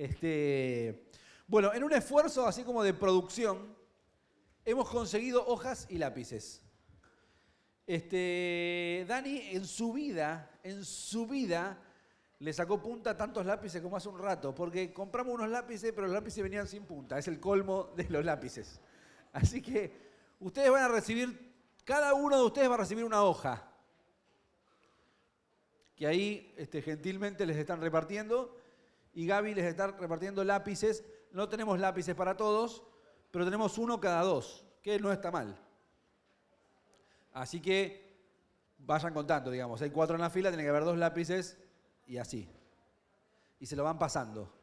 Este, bueno, en un esfuerzo así como de producción, hemos conseguido hojas y lápices. Este, Dani en su vida, en su vida, le sacó punta tantos lápices como hace un rato, porque compramos unos lápices, pero los lápices venían sin punta. Es el colmo de los lápices. Así que ustedes van a recibir, cada uno de ustedes va a recibir una hoja que ahí este, gentilmente les están repartiendo y Gaby les está repartiendo lápices. No tenemos lápices para todos, pero tenemos uno cada dos, que no está mal. Así que vayan contando, digamos. Hay cuatro en la fila, tiene que haber dos lápices y así. Y se lo van pasando.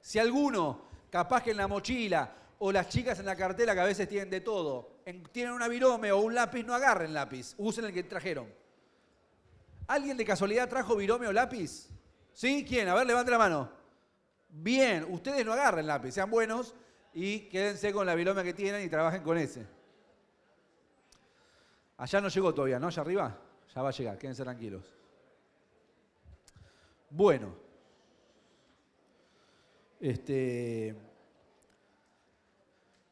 Si alguno, capaz que en la mochila o las chicas en la cartera que a veces tienen de todo, tienen una virome o un lápiz, no agarren lápiz, usen el que trajeron. ¿Alguien de casualidad trajo virome o lápiz? ¿Sí? ¿Quién? A ver, levante la mano. Bien, ustedes no agarren lápiz, sean buenos y quédense con la virome que tienen y trabajen con ese. Allá no llegó todavía, ¿no? Allá arriba. Ya va a llegar, quédense tranquilos. Bueno. Este.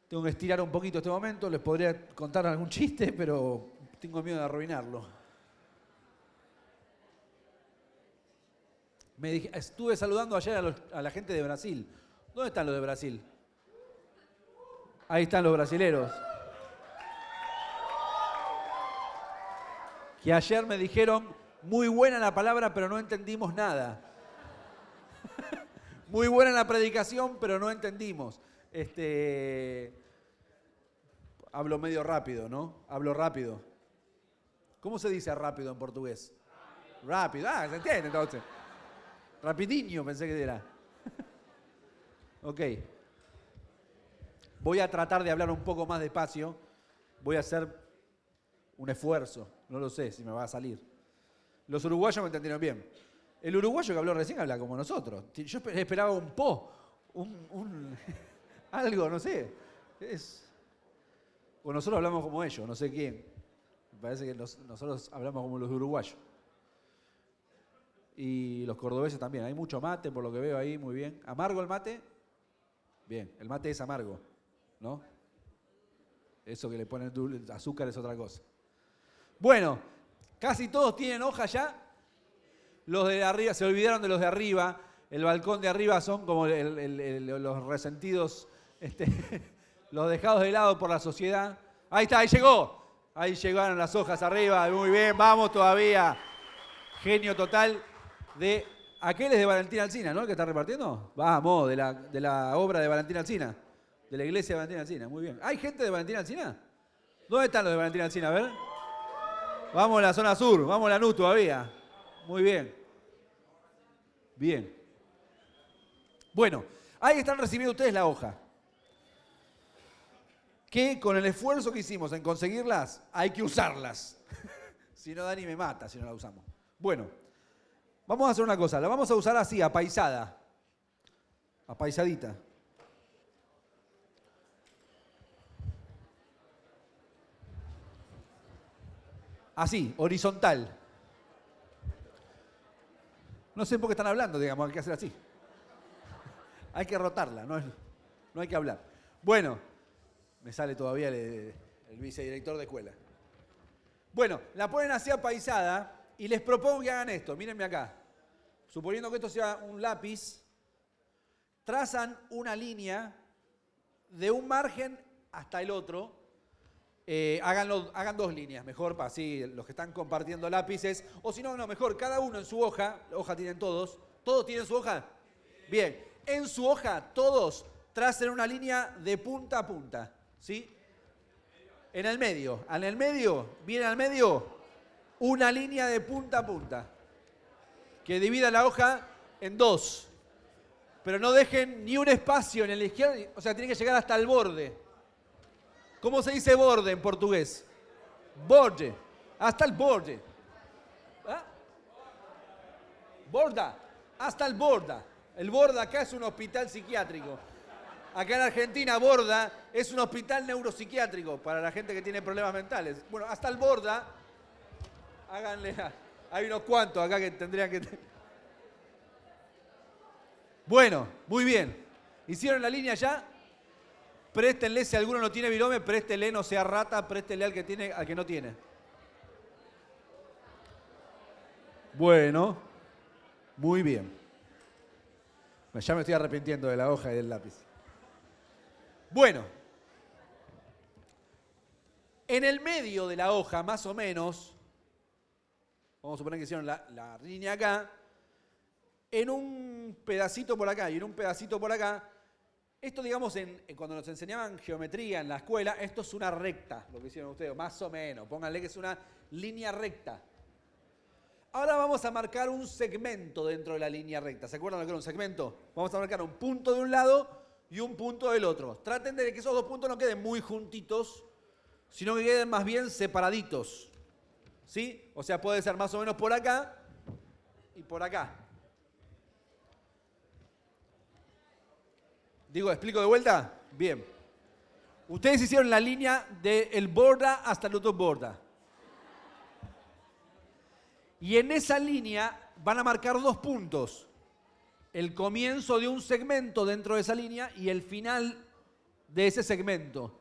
Tengo que estirar un poquito este momento. Les podría contar algún chiste, pero tengo miedo de arruinarlo. Estuve saludando ayer a, la gente de Brasil. ¿Dónde están los de Brasil? Ahí están los brasileros. Que ayer me dijeron, muy buena la palabra, pero no entendimos nada. muy buena la predicación, pero no entendimos. Este, hablo medio rápido, ¿no? Hablo rápido. ¿Cómo se dice rápido en portugués? Rápido. Ah, se entiende entonces. Rapidiño pensé que era. ok. Voy a tratar de hablar un poco más despacio. Voy a hacer un esfuerzo. No lo sé si me va a salir. Los uruguayos me entendieron bien. El uruguayo que habló recién habla como nosotros. Yo esperaba un po, un, algo, no sé. O nosotros hablamos como ellos, no sé quién. Me parece que nosotros hablamos como los uruguayos y los cordobeses también. Hay mucho mate, por lo que veo ahí, muy bien. ¿Amargo el mate? Bien, el mate es amargo, ¿no? Eso que le ponen azúcar es otra cosa. Bueno, casi todos tienen hoja ya. Los de arriba, se olvidaron de los de arriba. El balcón de arriba son como los resentidos, este, los dejados de lado por la sociedad. Ahí está, ahí llegó. Ahí llegaron las hojas arriba. Muy bien, vamos todavía. Genio total de aquel es de Valentín Alcina, ¿no? El que está repartiendo. Vamos, de la, de la obra de Valentín Alcina. De la iglesia de Valentín Alcina. Muy bien. ¿Hay gente de Valentín Alcina? ¿Dónde están los de Valentín Alcina? A ver. Vamos a la zona sur, vamos a la NU todavía. Muy bien. Bien. Bueno, ahí están recibiendo ustedes la hoja. Que con el esfuerzo que hicimos en conseguirlas, hay que usarlas. si no, Dani me mata si no la usamos. Bueno. Vamos a hacer una cosa, la vamos a usar así, apaisada. Apaisadita. Así, horizontal. No sé por qué están hablando, digamos, hay que hacer así. Hay que rotarla, no, hay que hablar. Bueno, me sale todavía el, el vicedirector de escuela. Bueno, la ponen así apaisada y les propongo que hagan esto. Mírenme acá. Suponiendo que esto sea un lápiz, trazan una línea de un margen hasta el otro. Eh, hagan dos líneas, mejor para así los que están compartiendo lápices. O si no, no, mejor, cada uno en su hoja, hoja tienen todos. ¿Todos tienen su hoja? Bien, en su hoja todos tracen una línea de punta a punta. ¿Sí? En el medio. En el medio, viene al medio, una línea de punta a punta que divida la hoja en dos. Pero no dejen ni un espacio en el izquierdo, o sea, tiene que llegar hasta el borde. ¿Cómo se dice borde en portugués? Borde, hasta el borde. ¿Ah? Borda, hasta el borda. El borda acá es un hospital psiquiátrico. Acá en Argentina, Borda es un hospital neuropsiquiátrico para la gente que tiene problemas mentales. Bueno, hasta el Borda Háganle. Hay unos cuantos acá que tendrían que. Bueno, muy bien. ¿Hicieron la línea ya? Préstenle, si alguno no tiene virome, préstele, no sea rata, préstele al que tiene, al que no tiene. Bueno, muy bien. Ya me estoy arrepintiendo de la hoja y del lápiz. Bueno, en el medio de la hoja, más o menos, vamos a suponer que hicieron la, línea acá, en un pedacito por acá y en un pedacito por acá, esto digamos, en, cuando nos enseñaban geometría en la escuela, esto es una recta, lo que hicieron ustedes, más o menos, pónganle que es una línea recta. Ahora vamos a marcar un segmento dentro de la línea recta. ¿Se acuerdan lo que era un segmento? Vamos a marcar un punto de un lado y un punto del otro. Traten de que esos dos puntos no queden muy juntitos, sino que queden más bien separaditos. ¿Sí? O sea, puede ser más o menos por acá y por acá. Digo, ¿explico de vuelta? Bien. Ustedes hicieron la línea del borda hasta el otro borda. Y en esa línea van a marcar dos puntos. El comienzo de un segmento dentro de esa línea y el final de ese segmento.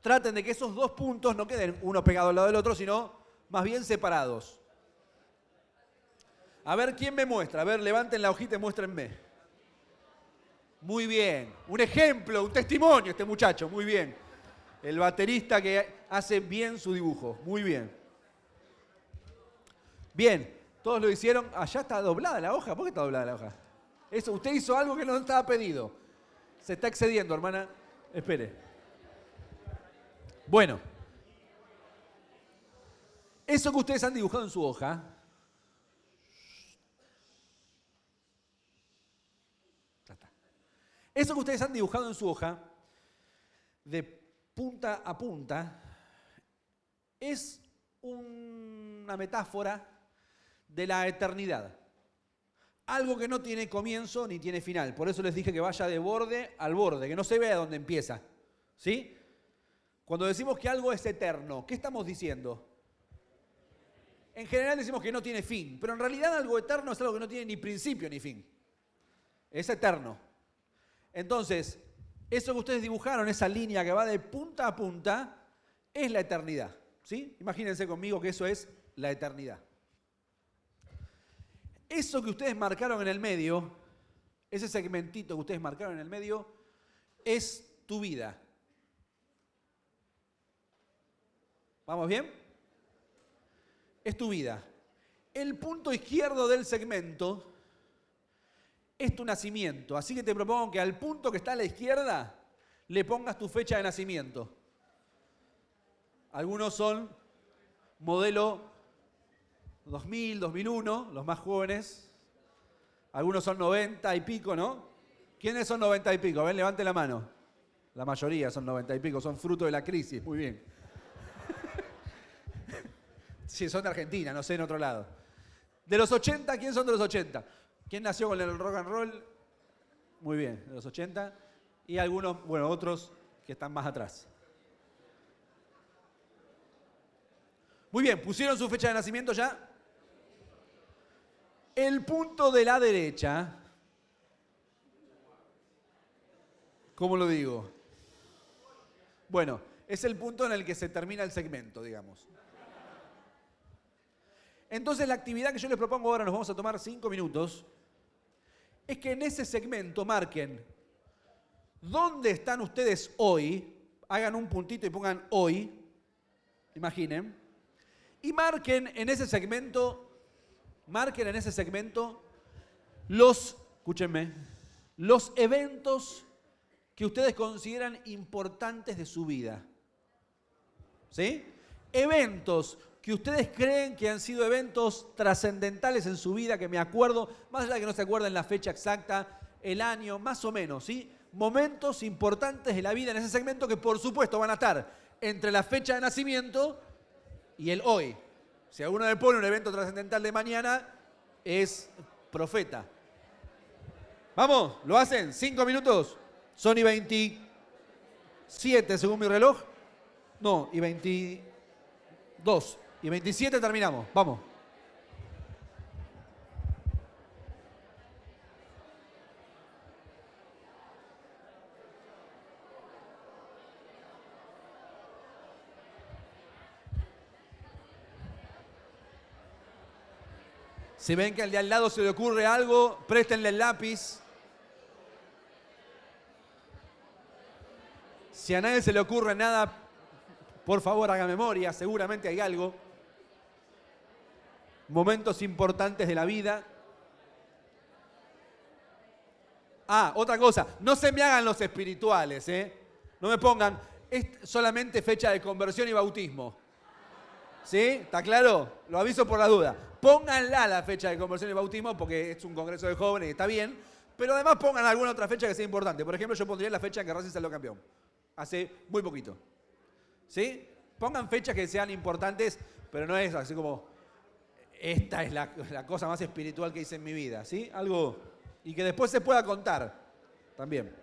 Traten de que esos dos puntos no queden uno pegado al lado del otro, sino más bien separados. A ver, ¿quién me muestra? A ver, levanten la hojita y muéstrenme. Muy bien. Un ejemplo, un testimonio este muchacho. Muy bien. El baterista que hace bien su dibujo. Muy bien. Bien, todos lo hicieron. Allá está doblada la hoja. ¿Por qué está doblada la hoja? Eso, usted hizo algo que no estaba pedido. Se está excediendo, hermana. Espere. Bueno. Eso que ustedes han dibujado en su hoja. Eso que ustedes han dibujado en su hoja, de punta a punta, es una metáfora de la eternidad. Algo que no tiene comienzo ni tiene final. Por eso les dije que vaya de borde al borde, que no se vea dónde empieza. ¿Sí? Cuando decimos que algo es eterno, ¿qué estamos diciendo? En general decimos que no tiene fin, pero en realidad algo eterno es algo que no tiene ni principio ni fin. Es eterno. Entonces, eso que ustedes dibujaron, esa línea que va de punta a punta, es la eternidad. ¿Sí? Imagínense conmigo que eso es la eternidad. Eso que ustedes marcaron en el medio, ese segmentito que ustedes marcaron en el medio, es tu vida. ¿Vamos bien? Es tu vida. El punto izquierdo del segmento es tu nacimiento. Así que te propongo que al punto que está a la izquierda le pongas tu fecha de nacimiento. Algunos son modelo 2000, 2001, los más jóvenes. Algunos son 90 y pico, ¿no? ¿Quiénes son 90 y pico? A ver, levante la mano. La mayoría son 90 y pico, son fruto de la crisis. Muy bien. Sí, son de Argentina, no sé en otro lado. De los 80, ¿quién son de los 80? ¿Quién nació con el rock and roll? Muy bien, de los 80. Y algunos, bueno, otros que están más atrás. Muy bien, ¿pusieron su fecha de nacimiento ya? El punto de la derecha, ¿cómo lo digo? Bueno, es el punto en el que se termina el segmento, digamos. Entonces la actividad que yo les propongo ahora, nos vamos a tomar cinco minutos, es que en ese segmento marquen dónde están ustedes hoy, hagan un puntito y pongan hoy, imaginen, y marquen en ese segmento marquen en ese segmento los, escúchenme, los eventos que ustedes consideran importantes de su vida. ¿Sí? Eventos que ustedes creen que han sido eventos trascendentales en su vida, que me acuerdo, más allá de que no se acuerden la fecha exacta, el año, más o menos, ¿sí? Momentos importantes de la vida en ese segmento que por supuesto van a estar entre la fecha de nacimiento y el hoy. Si alguno le pone un evento trascendental de mañana, es profeta. Vamos, ¿lo hacen? ¿Cinco minutos? ¿Son y 27 según mi reloj? No, y 22. Y 27 terminamos. Vamos. Si ven que al de al lado se le ocurre algo, préstenle el lápiz. Si a nadie se le ocurre nada, por favor haga memoria, seguramente hay algo. Momentos importantes de la vida. Ah, otra cosa, no se me hagan los espirituales, ¿eh? No me pongan, es solamente fecha de conversión y bautismo. ¿Sí? ¿Está claro? Lo aviso por la duda. Pónganla la fecha de conversión y bautismo porque es un congreso de jóvenes y está bien. Pero además pongan alguna otra fecha que sea importante. Por ejemplo, yo pondría la fecha en que Racing salió campeón. Hace muy poquito. ¿Sí? Pongan fechas que sean importantes, pero no es así como, esta es la, cosa más espiritual que hice en mi vida. ¿Sí? Algo. Y que después se pueda contar también.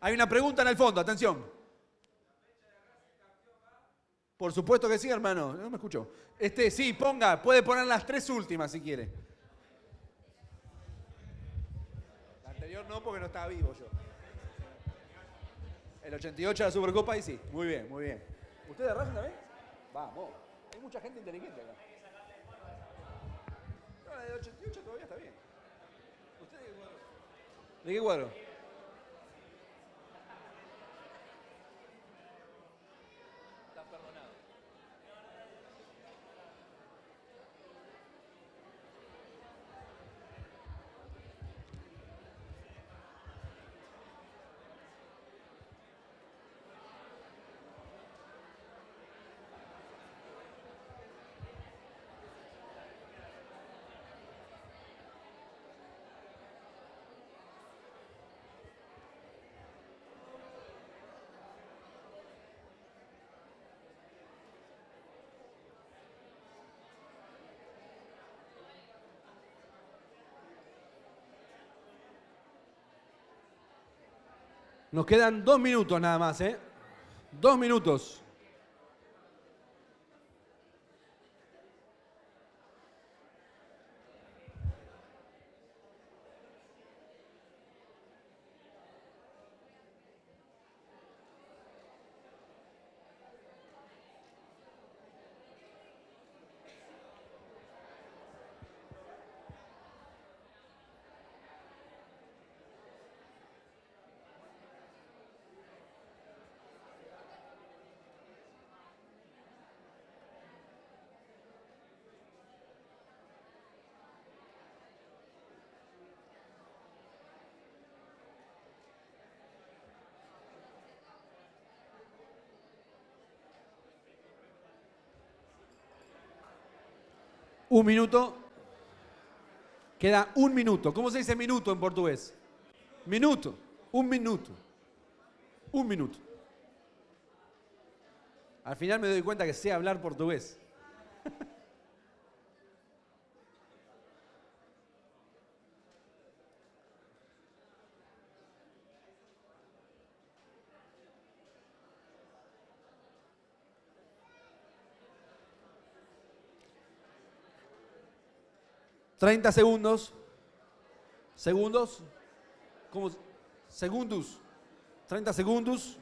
Hay una pregunta en el fondo, atención. Por supuesto que sí, hermano. No me escucho. Este, sí, ponga, puede poner las tres últimas si quiere. La anterior no, porque no estaba vivo yo. El 88 de la Supercopa y sí. Muy bien, muy bien. ¿Usted de Racing también? Vamos. Hay mucha gente inteligente acá. ¿De qué? Nos quedan dos minutos nada más, ¿eh? Dos minutos. Un minuto. Queda un minuto. ¿Cómo se dice minuto en portugués? Minuto. Un minuto. Un minuto. Al final me doy cuenta que sé hablar portugués. 30 segundos. Segundos. ¿Cómo? Segundos. 30 segundos.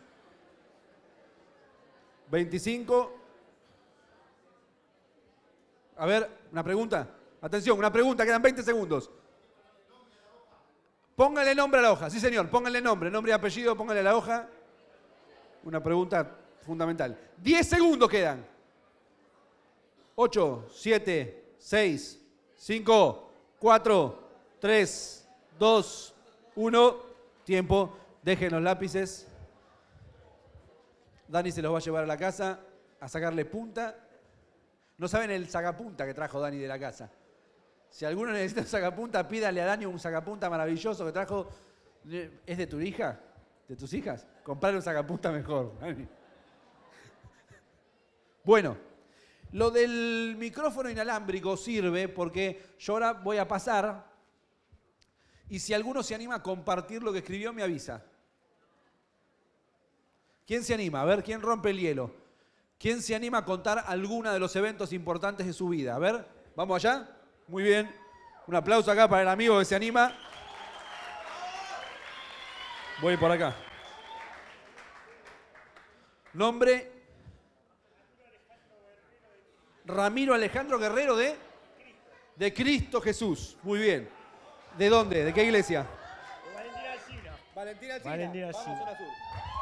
25. A ver, una pregunta. Atención, una pregunta, quedan 20 segundos. Póngale nombre a la hoja, sí señor, póngale nombre, nombre y apellido, póngale a la hoja. Una pregunta fundamental. 10 segundos quedan. 8, 7, 6, 5, 4, 3, 2, 1. Tiempo. Dejen los lápices. Dani se los va a llevar a la casa a sacarle punta. No saben el sacapunta que trajo Dani de la casa. Si alguno necesita un sacapunta, pídale a Dani un sacapunta maravilloso que trajo. ¿Es de tu hija? ¿De tus hijas? Comprarle un sacapunta mejor. Bueno, lo del micrófono inalámbrico sirve porque yo ahora voy a pasar y si alguno se anima a compartir lo que escribió, me avisa. ¿Quién se anima? A ver, ¿quién rompe el hielo? ¿Quién se anima a contar alguna de los eventos importantes de su vida? A ver, ¿vamos allá? Muy bien. Un aplauso acá para el amigo que se anima. Voy por acá. Nombre Ramiro Alejandro Guerrero de De Cristo Jesús. Muy bien. ¿De dónde? ¿De qué iglesia? Valentina Alcina. Valentina Alcina. Valentina Vamos, Alcina. zona sur.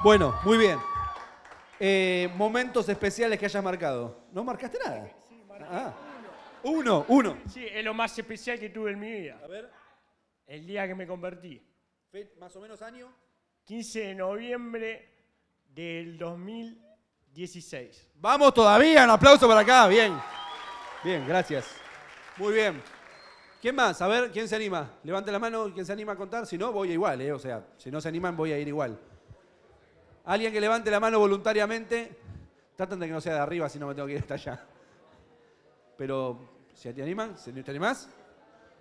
Bueno, muy bien. Eh, momentos especiales que hayas marcado. ¿No marcaste nada? Ah. Uno, uno. Sí, es lo más especial que tuve en mi vida. A ver, El día que me convertí. más o menos año. 15 de noviembre del 2016. Vamos todavía, un aplauso para acá, bien. Bien, gracias. Muy bien. ¿Quién más? A ver, ¿quién se anima? Levante la mano, ¿quién se anima a contar? Si no, voy igual, ¿eh? O sea, si no se animan, voy a ir igual. Alguien que levante la mano voluntariamente. Traten de que no sea de arriba, si no me tengo que ir hasta allá. Pero, si te animan, si te animás.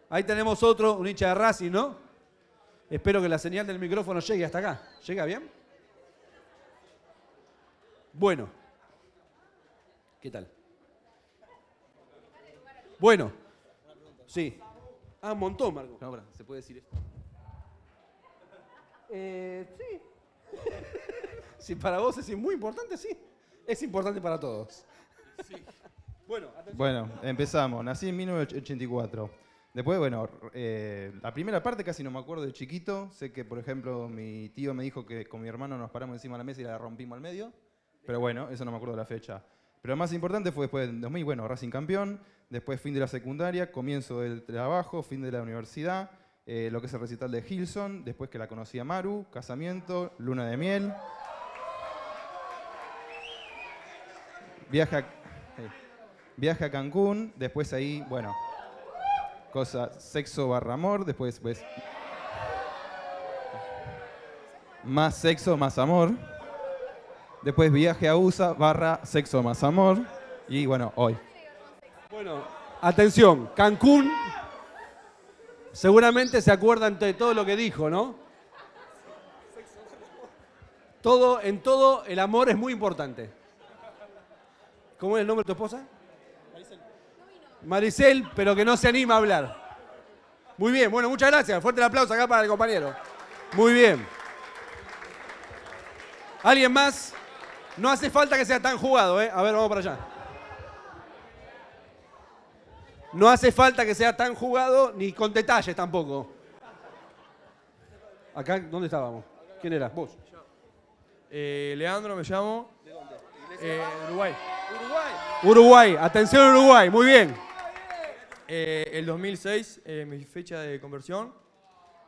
Ahí tenemos otro, un hincha de Racing, ¿no? Espero que la señal del micrófono llegue hasta acá. ¿Llega bien? Bueno. ¿Qué tal? Bueno. Sí. Ah, un montón, Marco. No, ¿se puede decir esto? Eh, sí. si para vos es muy importante, sí. Es importante para todos. Bueno, atención. Bueno, empezamos. Nací en 1984. Después, bueno, eh, la primera parte casi no me acuerdo de chiquito. Sé que, por ejemplo, mi tío me dijo que con mi hermano nos paramos encima de la mesa y la rompimos al medio. Pero bueno, eso no me acuerdo de la fecha. Pero lo más importante fue después del 2000, bueno, Racing campeón. Después fin de la secundaria, comienzo del trabajo, fin de la universidad. eh, lo que es el recital de Hilson. Después que la conocí a Maru, casamiento, luna de miel. Viaje a, eh, viaje a Cancún, después ahí, bueno, cosa, sexo barra amor, después, pues, más sexo, más amor. Después viaje a USA barra sexo más amor. Y bueno, hoy. Bueno, atención. Cancún. Seguramente se acuerdan de todo lo que dijo, ¿no? Todo, en todo, el amor es muy importante. ¿Cómo es el nombre de tu esposa? Maricel. Pero que no se anima a hablar. Muy bien, bueno, muchas gracias. Fuerte el aplauso acá para el compañero. Muy bien. ¿Alguien más? No hace falta que sea tan jugado, ¿eh? A ver, vamos para allá. No hace falta que sea tan jugado ni con detalles tampoco. Acá, ¿dónde estábamos? ¿Quién era? Vos. Eh, Leandro me llamo. Eh, Uruguay. Uruguay, atención Uruguay, muy bien. Eh, el 2006, eh, mi fecha de conversión.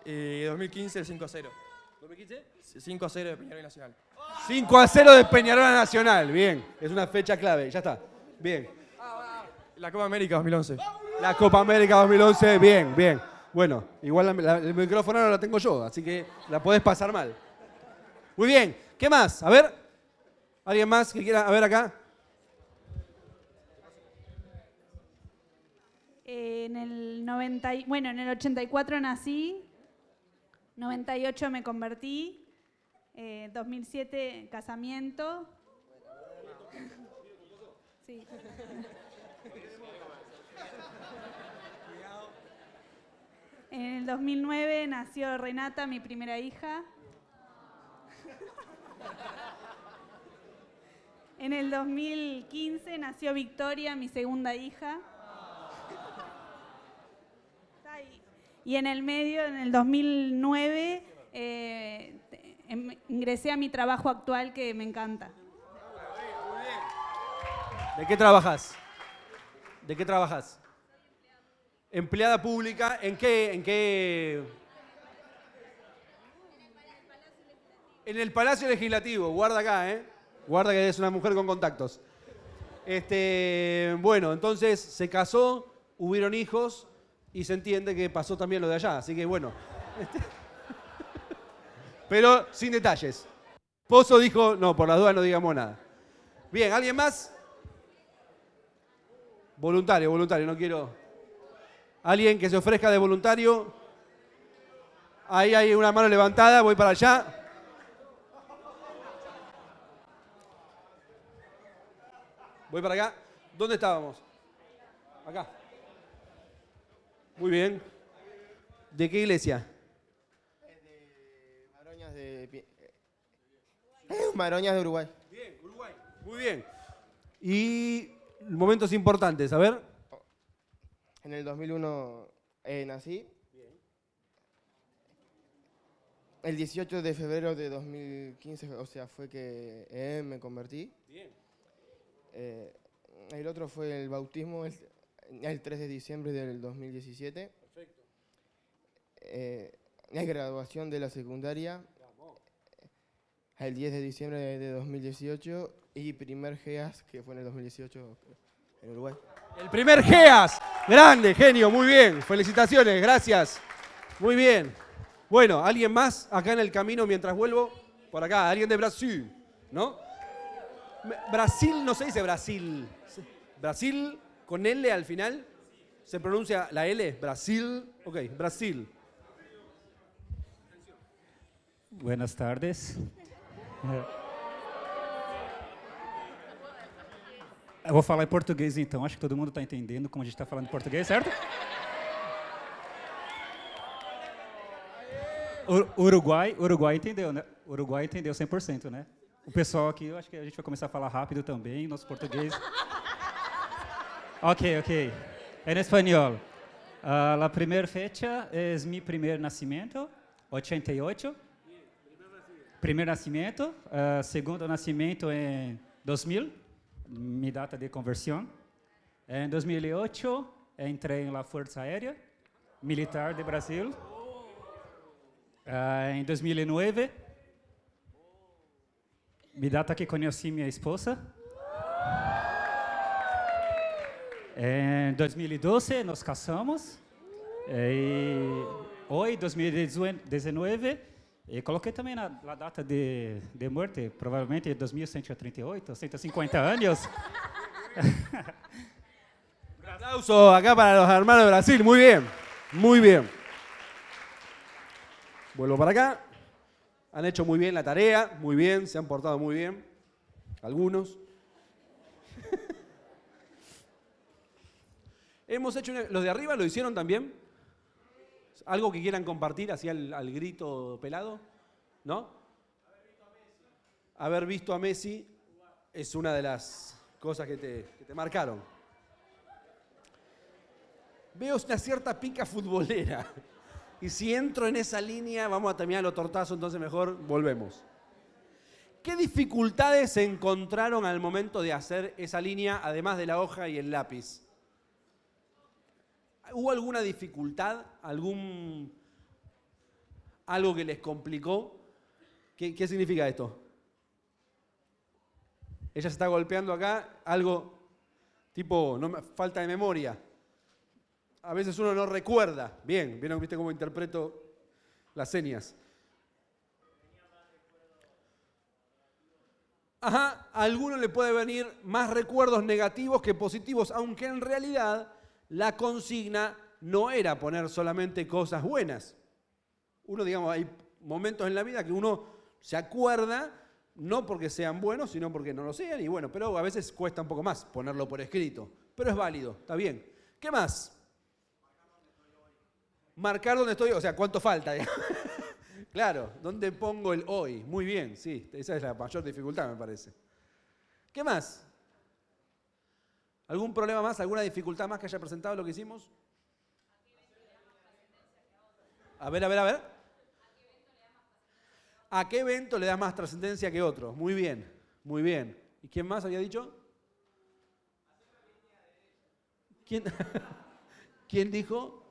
Y 2015, el 5 a 0. ¿2015? 5 a 0 de Peñarol Nacional. 5 a 0 de Peñarol Nacional, bien. Es una fecha clave, ya está. Bien. La Copa América 2011. La Copa América 2011, bien, bien. Bueno, igual la- la- el micrófono ahora lo tengo yo, así que la podés pasar mal. Muy bien, ¿qué más? A ver, ¿alguien más que quiera? A ver acá. Eh, en el 90, y- bueno, en el 84 nací, 98 me convertí, eh, 2007 casamiento. Sí. En el 2009 nació Renata, mi primera hija. En el 2015 nació Victoria, mi segunda hija. Y en el medio, en el 2009, eh, ingresé a mi trabajo actual que me encanta. ¿De qué trabajas? ¿De qué trabajas? Empleada pública, ¿en qué? ¿En qué? En el Palacio Legislativo, guarda acá, ¿eh? Guarda que es una mujer con contactos. Este, bueno, entonces se casó, hubieron hijos y se entiende que pasó también lo de allá, así que bueno. Este- Pero sin detalles. Pozo dijo, no, por las dudas no digamos nada. Bien, ¿alguien más? Voluntario, voluntario, no quiero. Alguien que se ofrezca de voluntario. Ahí hay una mano levantada, voy para allá. Voy para acá. ¿Dónde estábamos? Acá. Muy bien. ¿De qué iglesia? Eh, Maroñas de Uruguay. Bien, Uruguay. Muy bien. Y momentos importantes, a ver. En el 2001 eh, nací. El 18 de febrero de 2015, o sea, fue que eh, me convertí. Eh, el otro fue el bautismo el, el 3 de diciembre del 2017. Perfecto. la graduación de la secundaria el 10 de diciembre de 2018 y primer GEAS que fue en el 2018 en Uruguay. El primer GEAS. Grande, genio, muy bien. Felicitaciones, gracias. Muy bien. Bueno, ¿alguien más acá en el camino mientras vuelvo? Por acá, alguien de Brasil, ¿no? Brasil no se dice Brasil. Brasil con L al final. ¿Se pronuncia la L? Brasil. Ok, Brasil. Buenas tardes. Eu vou falar em português então, acho que todo mundo está entendendo como a gente está falando em português, certo? Uruguai, Uruguai entendeu, né? Uruguai entendeu 100%, né? O pessoal aqui, eu acho que a gente vai começar a falar rápido também, nosso português. ok, ok. En espanhol. Uh, la primera fecha es mi primer nacimiento, 88. Primeiro nascimento, uh, segundo nascimento em 2000, minha data de conversão. Em 2008, entrei na Força Aérea Militar de Brasil. Uh, em 2009, minha data que conheci minha esposa. Em 2012, nos casamos. E hoje, 2019, e coloquei também na, data de, de morte, provavelmente 2138, 150 anos. Un aplauso acá para los hermanos de Brasil. Muy bien, muy bien. Vuelvo para acá. Han hecho muy bien la tarea, muy bien, se han portado muy bien. Algunos. Hemos hecho. ¿Los de arriba lo hicieron también? ¿Algo que quieran compartir así al, al grito pelado? ¿No? Haber visto a Messi es una de las cosas que te, marcaron. Veo una cierta pica futbolera. Y si entro en esa línea, vamos a terminar los tortazos, entonces mejor volvemos. ¿Qué dificultades se encontraron al momento de hacer esa línea, además de la hoja y el lápiz? ¿Hubo alguna dificultad? ¿Algún algo que les complicó? ¿Qué, significa esto? Ella se está golpeando acá, algo tipo no, falta de memoria. A veces uno no recuerda. Bien, ¿vieron viste cómo interpreto las señas? Ajá, a alguno le puede venir más recuerdos negativos que positivos, aunque en realidad la consigna no era poner solamente cosas buenas. Uno, digamos, hay momentos en la vida que uno se acuerda, no porque sean buenos, sino porque no lo sean, y bueno, pero a veces cuesta un poco más ponerlo por escrito. Pero es válido, está bien. ¿Qué más? Marcar dónde estoy, o sea, cuánto falta. claro, ¿dónde pongo el hoy? Muy bien, sí, esa es la mayor dificultad, me parece. ¿Qué más? ¿Algún problema más? ¿Alguna dificultad más que haya presentado lo que hicimos? A ver, a ver, a ver. ¿A qué evento le da más trascendencia que otro? Muy bien, muy bien. ¿Y quién más había dicho? ¿Quién, ¿Quién dijo?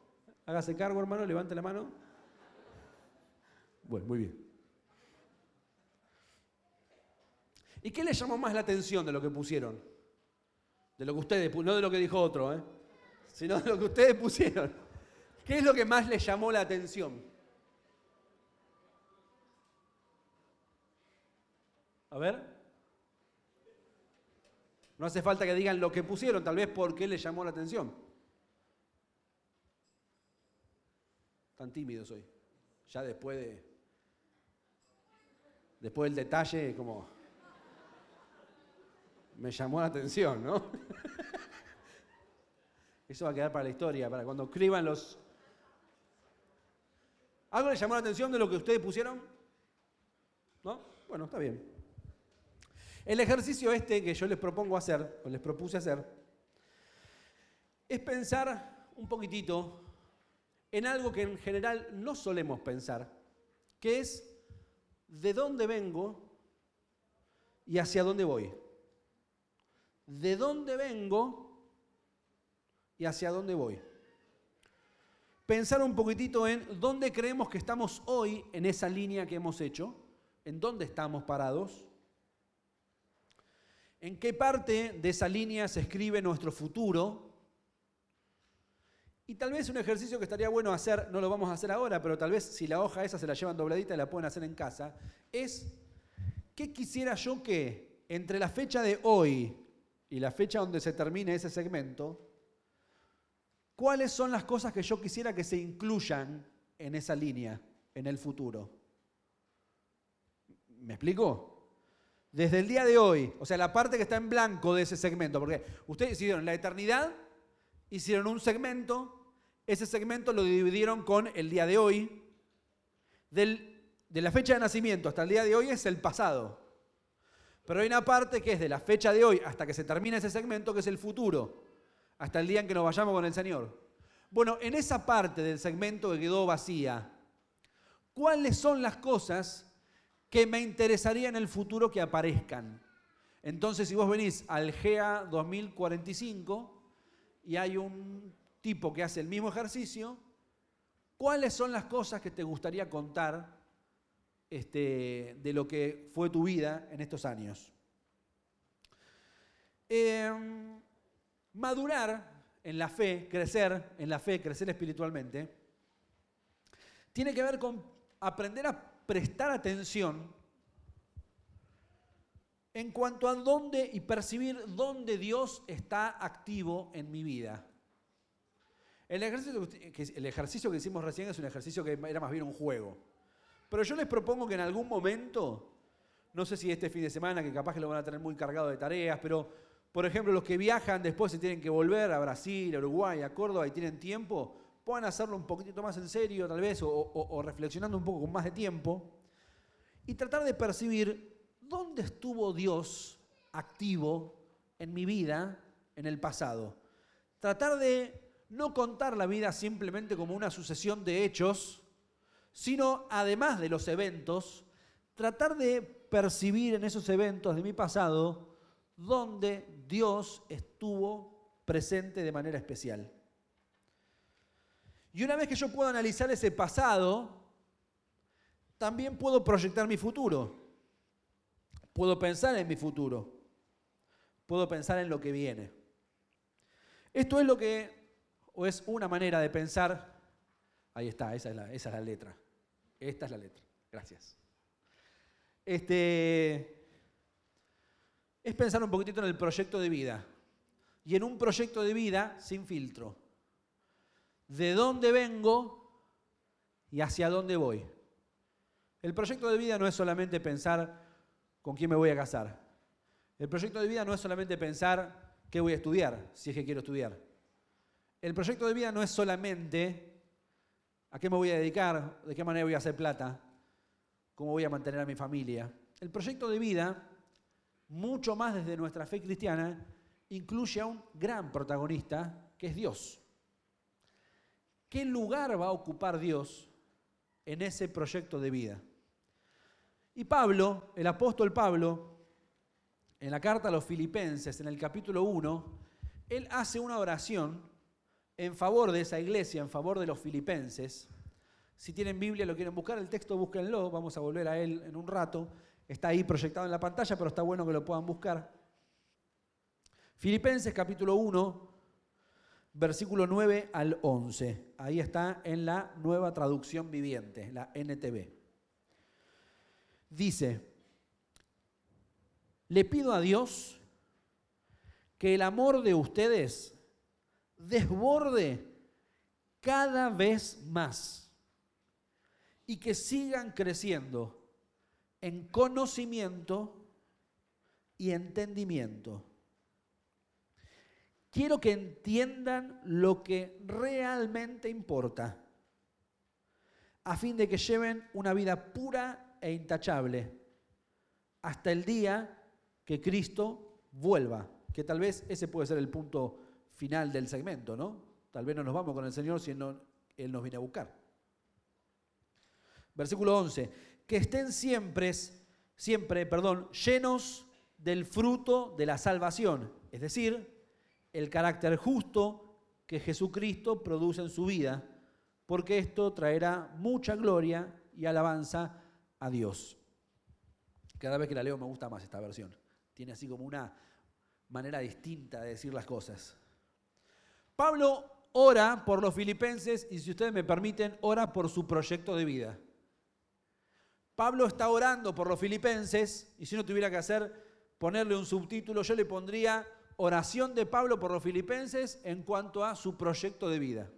Hágase cargo, hermano, levante la mano. Bueno, muy bien. ¿Y qué le llamó más la atención de lo que pusieron? De lo que ustedes, no de lo que dijo otro, ¿eh? sino de lo que ustedes pusieron. ¿Qué es lo que más les llamó la atención? A ver. No hace falta que digan lo que pusieron, tal vez por qué les llamó la atención. Tan tímidos hoy. Ya después de. Después del detalle, como. Me llamó la atención, ¿no? Eso va a quedar para la historia, para cuando escriban los. ¿Algo les llamó la atención de lo que ustedes pusieron? ¿No? Bueno, está bien. El ejercicio este que yo les propongo hacer, o les propuse hacer, es pensar un poquitito en algo que en general no solemos pensar, que es de dónde vengo y hacia dónde voy. De dónde vengo y hacia dónde voy. Pensar un poquitito en dónde creemos que estamos hoy en esa línea que hemos hecho, en dónde estamos parados, en qué parte de esa línea se escribe nuestro futuro. Y tal vez un ejercicio que estaría bueno hacer, no lo vamos a hacer ahora, pero tal vez si la hoja esa se la llevan dobladita y la pueden hacer en casa, es ¿qué quisiera yo que entre la fecha de hoy y la fecha donde se termine ese segmento, cuáles son las cosas que yo quisiera que se incluyan en esa línea, en el futuro? ¿Me explico? Desde el día de hoy, o sea, la parte que está en blanco de ese segmento, porque ustedes hicieron la eternidad, hicieron un segmento, ese segmento lo dividieron con el día de hoy, de la fecha de nacimiento hasta el día de hoy es el pasado. Pero hay una parte que es de la fecha de hoy hasta que se termine ese segmento, que es el futuro, hasta el día en que nos vayamos con el Señor. Bueno, en esa parte del segmento que quedó vacía, ¿cuáles son las cosas que me interesaría en el futuro que aparezcan. Entonces, si vos venís al GEA 2045 y hay un tipo que hace el mismo ejercicio, ¿cuáles son las cosas que te gustaría contar este, de lo que fue tu vida en estos años? Em, madurar en la fe, crecer en la fe, crecer espiritualmente, tiene que ver con aprender a prestar atención en cuanto a dónde y percibir dónde Dios está activo en mi vida. El ejercicio, el ejercicio que hicimos recién es un ejercicio que era más bien un juego. Pero yo les propongo que en algún momento, no sé si este fin de semana, que capaz que lo van a tener muy cargado de tareas, pero por ejemplo los que viajan después se tienen que volver a Brasil, a Uruguay, a Córdoba y tienen tiempo, puedan hacerlo un poquitito más en serio, tal vez, o, reflexionando un poco con más de tiempo, y tratar de percibir dónde estuvo Dios activo en mi vida en el pasado. Tratar de no contar la vida simplemente como una sucesión de hechos, sino además de los eventos, tratar de percibir en esos eventos de mi pasado dónde Dios estuvo presente de manera especial. Y una vez que yo puedo analizar ese pasado, también puedo proyectar mi futuro. Puedo pensar en mi futuro. Puedo pensar en lo que viene. Esto es lo que, o es una manera de pensar. Ahí está, esa es la, esa es la letra. Esta es la letra. Gracias. Este, es pensar un poquitito en el proyecto de vida. Y en un proyecto de vida sin filtro de dónde vengo y hacia dónde voy. El proyecto de vida no es solamente pensar con quién me voy a casar. El proyecto de vida no es solamente pensar qué voy a estudiar, si es que quiero estudiar. El proyecto de vida no es solamente a qué me voy a dedicar, de qué manera voy a hacer plata, cómo voy a mantener a mi familia. El proyecto de vida, mucho más desde nuestra fe cristiana, incluye a un gran protagonista que es Dios. ¿Qué lugar va a ocupar Dios en ese proyecto de vida? Y Pablo, el apóstol Pablo, en la carta a los filipenses, en el capítulo 1, él hace una oración en favor de esa iglesia, en favor de los filipenses. Si tienen Biblia, lo quieren buscar, el texto búsquenlo, vamos a volver a él en un rato. Está ahí proyectado en la pantalla, pero está bueno que lo puedan buscar. Filipenses capítulo 1, versículo 9 al 11. Ahí está en la nueva traducción viviente, la NTV. Dice, le pido a Dios que el amor de ustedes desborde cada vez más y que sigan creciendo en conocimiento y entendimiento. Quiero que entiendan lo que realmente importa, a fin de que lleven una vida pura e intachable hasta el día que Cristo vuelva, que tal vez ese puede ser el punto final del segmento, ¿no? Tal vez no nos vamos con el Señor si Él, no- Él nos viene a buscar. Versículo 11. Que estén siempre, siempre, perdón, llenos del fruto de la salvación, es decir, el carácter justo que Jesucristo produce en su vida, porque esto traerá mucha gloria y alabanza a Dios. Cada vez que la leo me gusta más esta versión. Tiene así como una manera distinta de decir las cosas. Pablo ora por los filipenses y si ustedes me permiten, ora por su proyecto de vida. Pablo está orando por los filipenses y si no tuviera que hacer ponerle un subtítulo, yo le pondría oración de Pablo por los filipenses en cuanto a su proyecto de vida.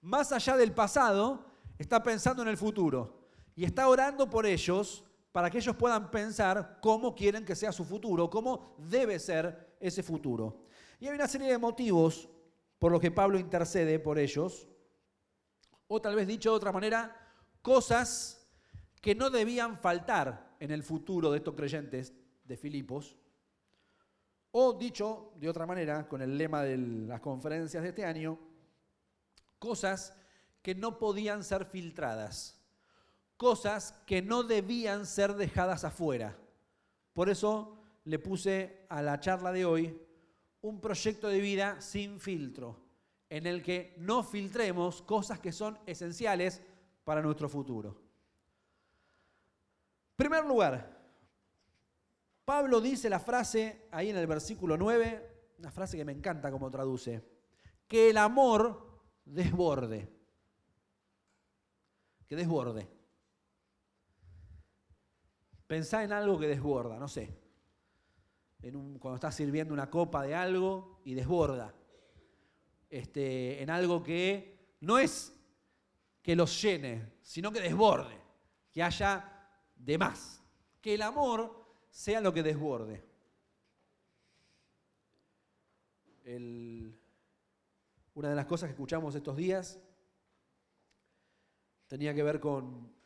Más allá del pasado, está pensando en el futuro y está orando por ellos para que ellos puedan pensar cómo quieren que sea su futuro, cómo debe ser ese futuro. Y hay una serie de motivos por los que Pablo intercede por ellos, o tal vez dicho de otra manera, cosas que no debían faltar en el futuro de estos creyentes de Filipos, o dicho de otra manera, con el lema de las conferencias de este año, cosas que no podían ser filtradas, cosas que no debían ser dejadas afuera. Por eso le puse a la charla de hoy un proyecto de vida sin filtro, en el que no filtremos cosas que son esenciales para nuestro futuro. Primer lugar, Pablo dice la frase ahí en el versículo 9, una frase que me encanta como traduce, que el amor desborde. Que desborde. Pensá en algo que desborda, no sé. Cuando estás sirviendo una copa de algo y desborda. Este, en algo que no es que los llene, sino que desborde, que haya de más. Que el amor sea lo que desborde. Una de las cosas que escuchamos estos días tenía que ver con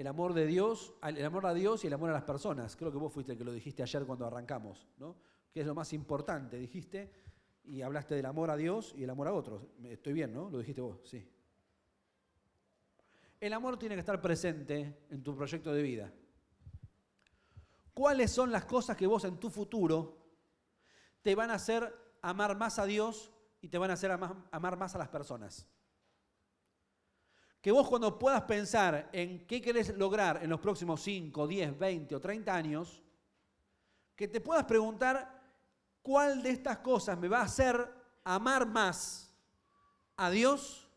el amor de Dios, el amor a Dios y el amor a las personas. Creo que vos fuiste el que lo dijiste ayer cuando arrancamos, ¿no? Que es lo más importante, dijiste, y hablaste del amor a Dios y el amor a otros. Estoy bien, ¿no? Lo dijiste vos, sí. El amor tiene que estar presente en tu proyecto de vida. ¿Cuáles son las cosas que vos en tu futuro te van a hacer amar más a Dios y te van a hacer amar, amar más a las personas? Que vos cuando puedas pensar en qué querés lograr en los próximos 5, 10, 20 o 30 años, que te puedas preguntar cuál de estas cosas me va a hacer amar más a Dios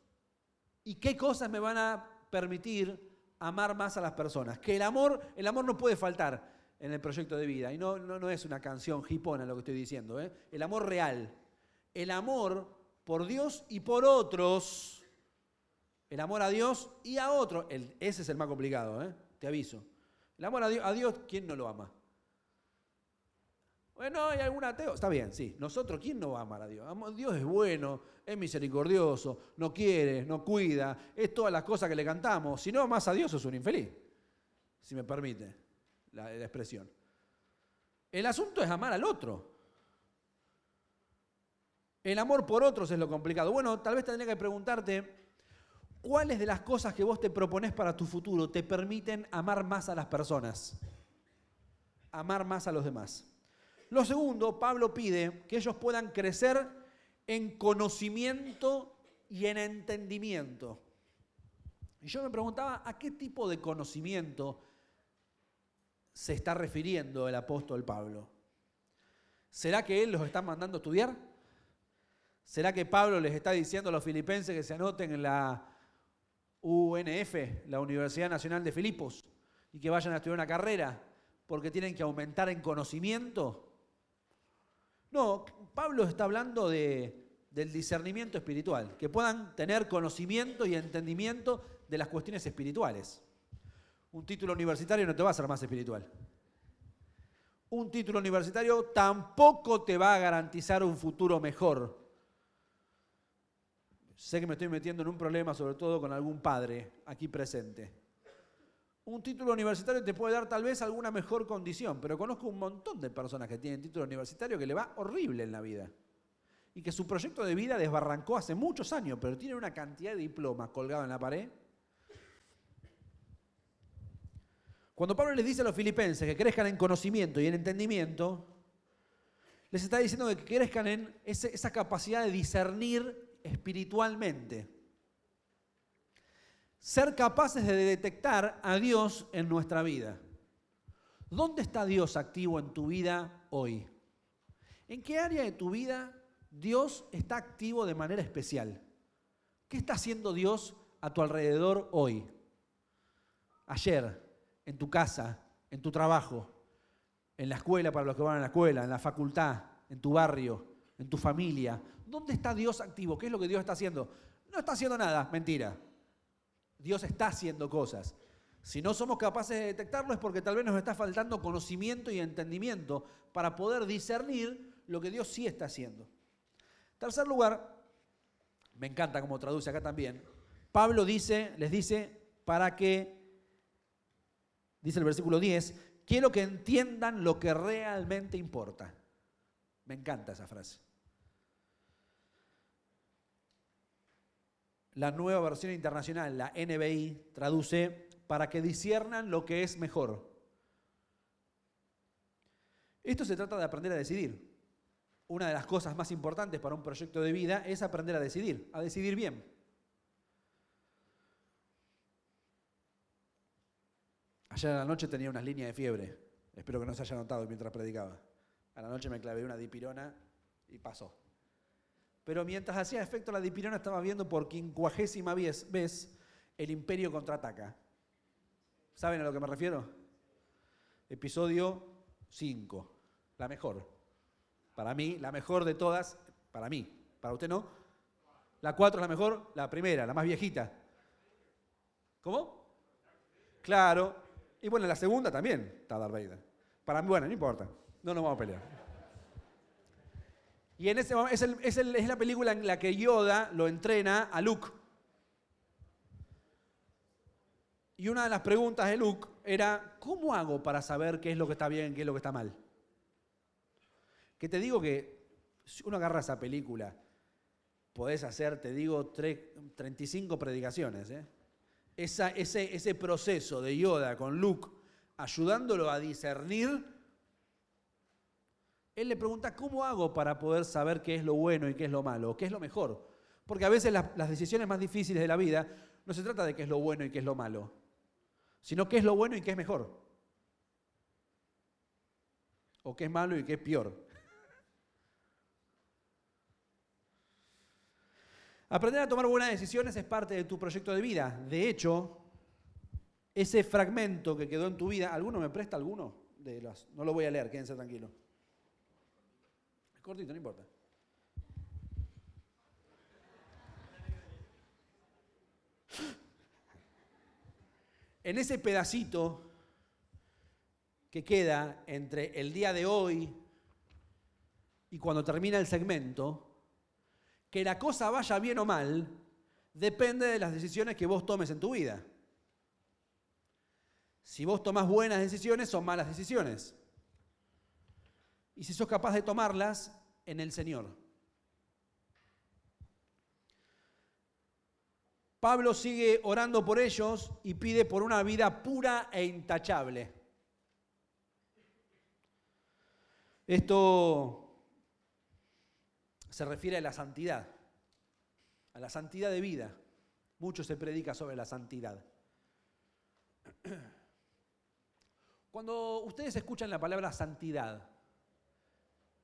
y qué cosas me van a permitir amar más a las personas. Que el amor, el amor no puede faltar en el proyecto de vida. Y no, no, no es una canción hipona lo que estoy diciendo. ¿eh? El amor real. El amor por Dios y por otros. El amor a Dios y a otros. El- ese es el más complicado, ¿eh? te aviso. El amor a Dios, ¿quién no lo ama? Bueno, hay algún ateo. Está bien, sí. Nosotros, ¿quién no va a amar a Dios? Dios es bueno, es misericordioso, no quiere, no cuida, es todas las cosas que le cantamos. Si no amas a Dios, sos un infeliz, si me permite la, la expresión. El asunto es amar al otro. El amor por otros es lo complicado. Bueno, tal vez tendría que preguntarte, ¿cuáles de las cosas que vos te propones para tu futuro te permiten amar más a las personas? Amar más a los demás. Lo segundo, Pablo pide que ellos puedan crecer en conocimiento y en entendimiento. Y yo me preguntaba, ¿a qué tipo de conocimiento se está refiriendo el apóstol Pablo? ¿Será que él los está mandando a estudiar? ¿Será que Pablo les está diciendo a los filipenses que se anoten en la UNF, la Universidad Nacional de Filipos, y que vayan a estudiar una carrera porque tienen que aumentar en conocimiento? No, Pablo está hablando de, del discernimiento espiritual, que puedan tener conocimiento y entendimiento de las cuestiones espirituales. Un título universitario no te va a hacer más espiritual. Un título universitario tampoco te va a garantizar un futuro mejor. Sé que me estoy metiendo en un problema, sobre todo con algún padre aquí presente. Un título universitario te puede dar tal vez alguna mejor condición, pero conozco un montón de personas que tienen título universitario que le va horrible en la vida. y que su proyecto de vida desbarrancó hace muchos años, pero tiene una cantidad de diplomas colgados en la pared. Cuando Pablo les dice a los filipenses que crezcan en conocimiento y en entendimiento, les está diciendo que crezcan en esa capacidad de discernir espiritualmente. Ser capaces de detectar a Dios en nuestra vida. ¿Dónde está Dios activo en tu vida hoy? ¿En qué área de tu vida Dios está activo de manera especial? ¿Qué está haciendo Dios a tu alrededor hoy? Ayer, en tu casa, en tu trabajo, en la escuela para los que van a la escuela, en la facultad, en tu barrio, en tu familia. ¿Dónde está Dios activo? ¿Qué es lo que Dios está haciendo? No está haciendo nada, mentira. Dios está haciendo cosas. Si no somos capaces de detectarlo es porque tal vez nos está faltando conocimiento y entendimiento para poder discernir lo que Dios sí está haciendo. Tercer lugar, me encanta como traduce acá también, Pablo dice, les dice, para que, dice el versículo 10, quiero que entiendan lo que realmente importa. Me encanta esa frase. La nueva versión internacional, la NBI, traduce para que disiernan lo que es mejor. Esto se trata de aprender a decidir. Una de las cosas más importantes para un proyecto de vida es aprender a decidir, a decidir bien. Ayer a la noche tenía unas líneas de fiebre. Espero que no se haya notado mientras predicaba. A la noche me clavé una dipirona y pasó. Pero mientras hacía efecto la dipirona estaba viendo por quincuagésima vez, el Imperio contraataca. ¿Saben a lo que me refiero? Episodio 5, la mejor. Para mí, la mejor de todas, para mí. Para usted no. La 4 es la mejor, la primera, la más viejita. ¿Cómo? Claro. Y bueno, la segunda también está Darth. Para mí, bueno, no importa. No nos vamos a pelear. Y en ese es, es la película en la que Yoda lo entrena a Luke. Y una de las preguntas de Luke era, ¿cómo hago para saber qué es lo que está bien, qué es lo que está mal? Que te digo que si uno agarra esa película, podés hacer, te digo, tre- 35 predicaciones. ¿eh? Ese, ese proceso de Yoda con Luke, ayudándolo a discernir, él le pregunta, ¿cómo hago para poder saber qué es lo bueno y qué es lo malo? ¿Qué es lo mejor? Porque a veces las, decisiones más difíciles de la vida no se trata de qué es lo bueno y qué es lo malo, sino qué es lo bueno y qué es mejor. O qué es malo y qué es peor. Aprender a tomar buenas decisiones es parte de tu proyecto de vida. De hecho, ese fragmento que quedó en tu vida, ¿alguno me presta alguno? De las, no lo voy a leer, quédense tranquilos. Cortito, no importa. En ese pedacito que queda entre el día de hoy y cuando termina el segmento, que la cosa vaya bien o mal, depende de las decisiones que vos tomes en tu vida. Si vos tomás buenas decisiones, son malas decisiones. Y si sos capaz de tomarlas en el Señor. Pablo sigue orando por ellos y pide por una vida pura e intachable. Esto se refiere a la santidad, a la santidad de vida. Mucho se predica sobre la santidad. Cuando ustedes escuchan la palabra santidad,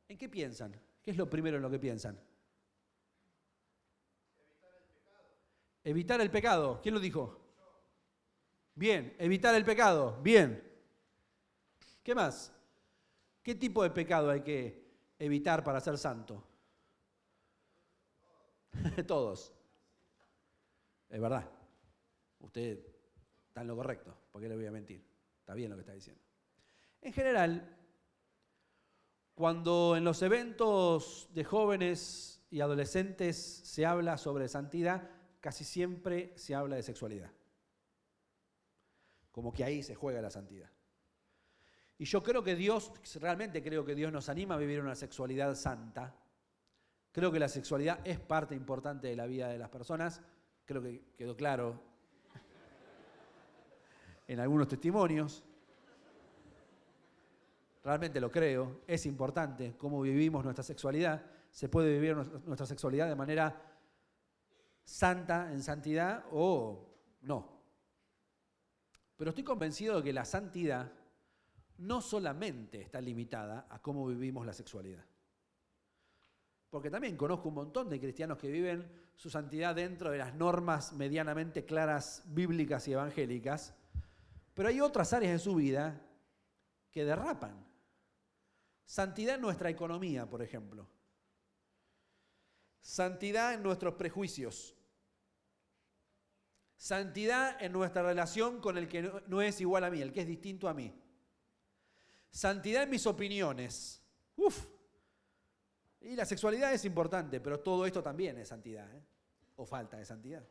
¿en qué piensan? ¿Qué es lo primero en lo que piensan? Evitar el pecado. ¿Quién lo dijo? Bien, evitar el pecado. Bien. ¿Qué más? ¿Qué tipo de pecado hay que evitar para ser santo? Todos. Es verdad. Usted está en lo correcto. ¿Por qué le voy a mentir? Está bien lo que está diciendo. En general, cuando en los eventos de jóvenes y adolescentes se habla sobre santidad, casi siempre se habla de sexualidad. Como que ahí se juega la santidad. Y yo creo que Dios, realmente creo que Dios nos anima a vivir una sexualidad santa, Creo que la sexualidad es parte importante de la vida de las personas. Creo que quedó claro en algunos testimonios. Realmente lo creo, es importante cómo vivimos nuestra sexualidad. Se puede vivir nuestra sexualidad de manera santa, en santidad o no. Pero estoy convencido de que la santidad no solamente está limitada a cómo vivimos la sexualidad. Porque también conozco un montón de cristianos que viven su santidad dentro de las normas medianamente claras bíblicas y evangélicas, pero hay otras áreas de su vida que derrapan. Santidad en nuestra economía, por ejemplo. Santidad en nuestros prejuicios. Santidad en nuestra relación con el que no es igual a mí, el que es distinto a mí. Santidad en mis opiniones. Uf. Y la sexualidad es importante, pero todo esto también es santidad, ¿eh? o falta de santidad.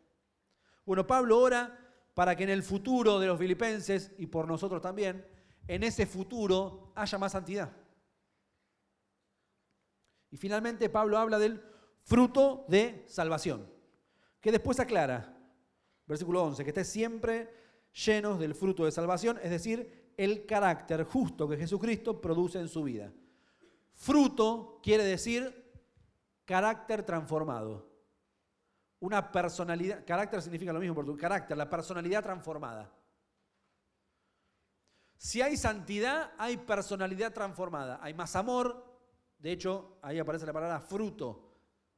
Bueno, Pablo ora para que en el futuro de los filipenses, y por nosotros también, en ese futuro haya más santidad. Y finalmente Pablo habla del fruto de salvación, que después aclara, versículo 11, que esté siempre llenos del fruto de salvación, es decir, el carácter justo que Jesucristo produce en su vida. Fruto quiere decir carácter transformado. Una personalidad, carácter significa lo mismo por tu carácter, la personalidad transformada. Si hay santidad, hay personalidad transformada. Hay más amor, de hecho, ahí aparece la palabra fruto.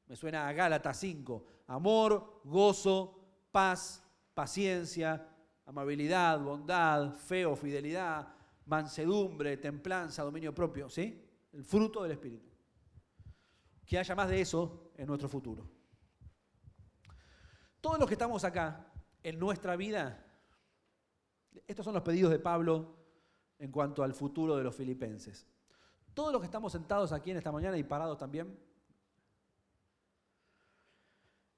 Me suena a Gálatas 5. Amor, gozo, paz, paciencia, amabilidad, bondad, fe o fidelidad, mansedumbre, templanza, dominio propio, ¿sí? El fruto del Espíritu. Que haya más de eso en nuestro futuro. Todos los que estamos acá en nuestra vida, estos son los pedidos de Pablo en cuanto al futuro de los filipenses. Todos los que estamos sentados aquí en esta mañana y parados también,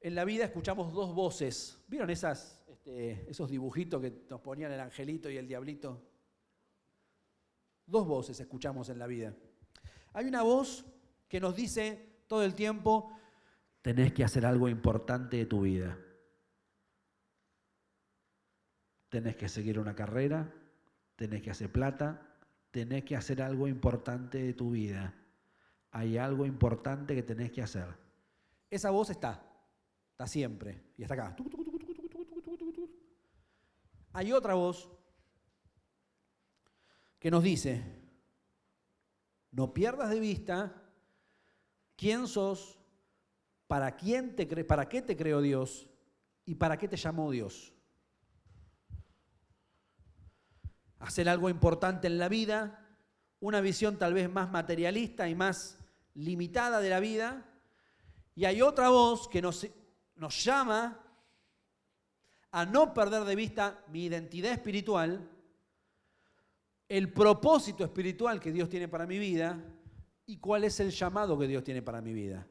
en la vida escuchamos dos voces. ¿Vieron esas, este, esos dibujitos que nos ponían el angelito y el diablito? Dos voces escuchamos en la vida. Hay una voz que nos dice todo el tiempo, tenés que hacer algo importante de tu vida. Tenés que seguir una carrera, tenés que hacer plata, tenés que hacer algo importante de tu vida. Hay algo importante que tenés que hacer. Esa voz está, está siempre y está acá. Hay otra voz que nos dice, no pierdas de vista quién sos, para, quién te para qué te creó Dios y para qué te llamó Dios. Hacer algo importante en la vida, una visión tal vez más materialista y más limitada de la vida, y hay otra voz que nos, nos llama a no perder de vista mi identidad espiritual, el propósito espiritual que Dios tiene para mi vida y cuál es el llamado que Dios tiene para mi vida.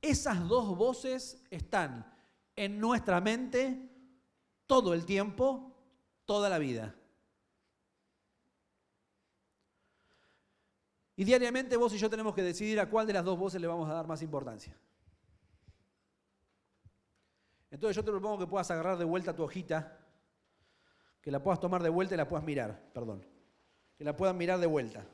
Esas dos voces están en nuestra mente todo el tiempo, toda la vida. Y diariamente vos y yo tenemos que decidir a cuál de las dos voces le vamos a dar más importancia. Entonces yo te propongo que puedas agarrar de vuelta tu hojita, que la puedas tomar de vuelta y la puedas mirar, perdón que la puedan mirar de vuelta.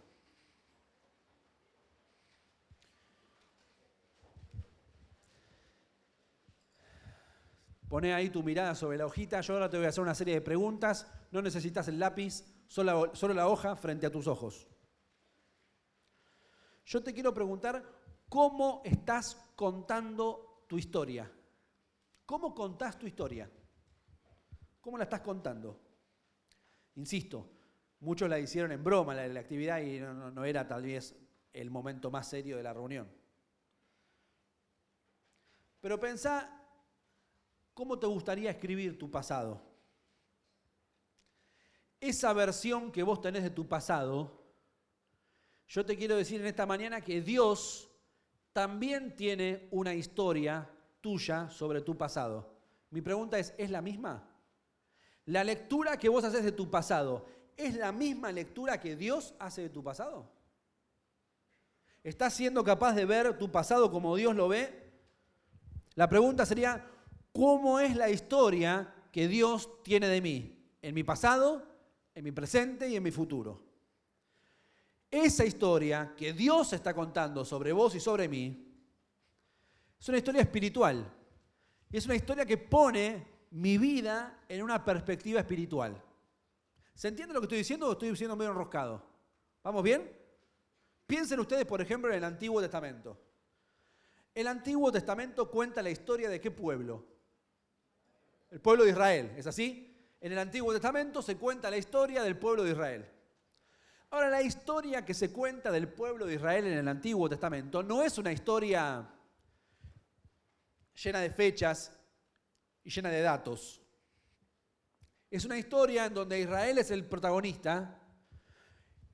Pone ahí tu mirada sobre la hojita. Yo ahora te voy a hacer una serie de preguntas. No necesitas el lápiz, solo, solo la hoja frente a tus ojos. Yo te quiero preguntar cómo estás contando tu historia. ¿Cómo contás tu historia? ¿Cómo la estás contando? Insisto, Muchos la hicieron en broma la, la actividad y no, era tal vez el momento más serio de la reunión. Pero pensá cómo te gustaría escribir tu pasado. Esa versión que vos tenés de tu pasado, yo te quiero decir en esta mañana que Dios también tiene una historia tuya sobre tu pasado. Mi pregunta es, ¿es la misma? La lectura que vos haces de tu pasado, ¿Es la misma lectura que Dios hace de tu pasado? ¿Estás siendo capaz de ver tu pasado como Dios lo ve? La pregunta sería, ¿cómo es la historia que Dios tiene de mí? En mi pasado, en mi presente y en mi futuro. Esa historia que Dios está contando sobre vos y sobre mí es una historia espiritual. Y es una historia que pone mi vida en una perspectiva espiritual. ¿Se entiende lo que estoy diciendo o estoy diciendo medio enroscado? ¿Vamos bien? Piensen ustedes, por ejemplo, en el Antiguo Testamento. El Antiguo Testamento cuenta la historia de qué pueblo? El pueblo de Israel, ¿es así? En el Antiguo Testamento se cuenta la historia del pueblo de Israel. Ahora, la historia que se cuenta del pueblo de Israel en el Antiguo Testamento no es una historia llena de fechas y llena de datos. Es una historia en donde Israel es el protagonista,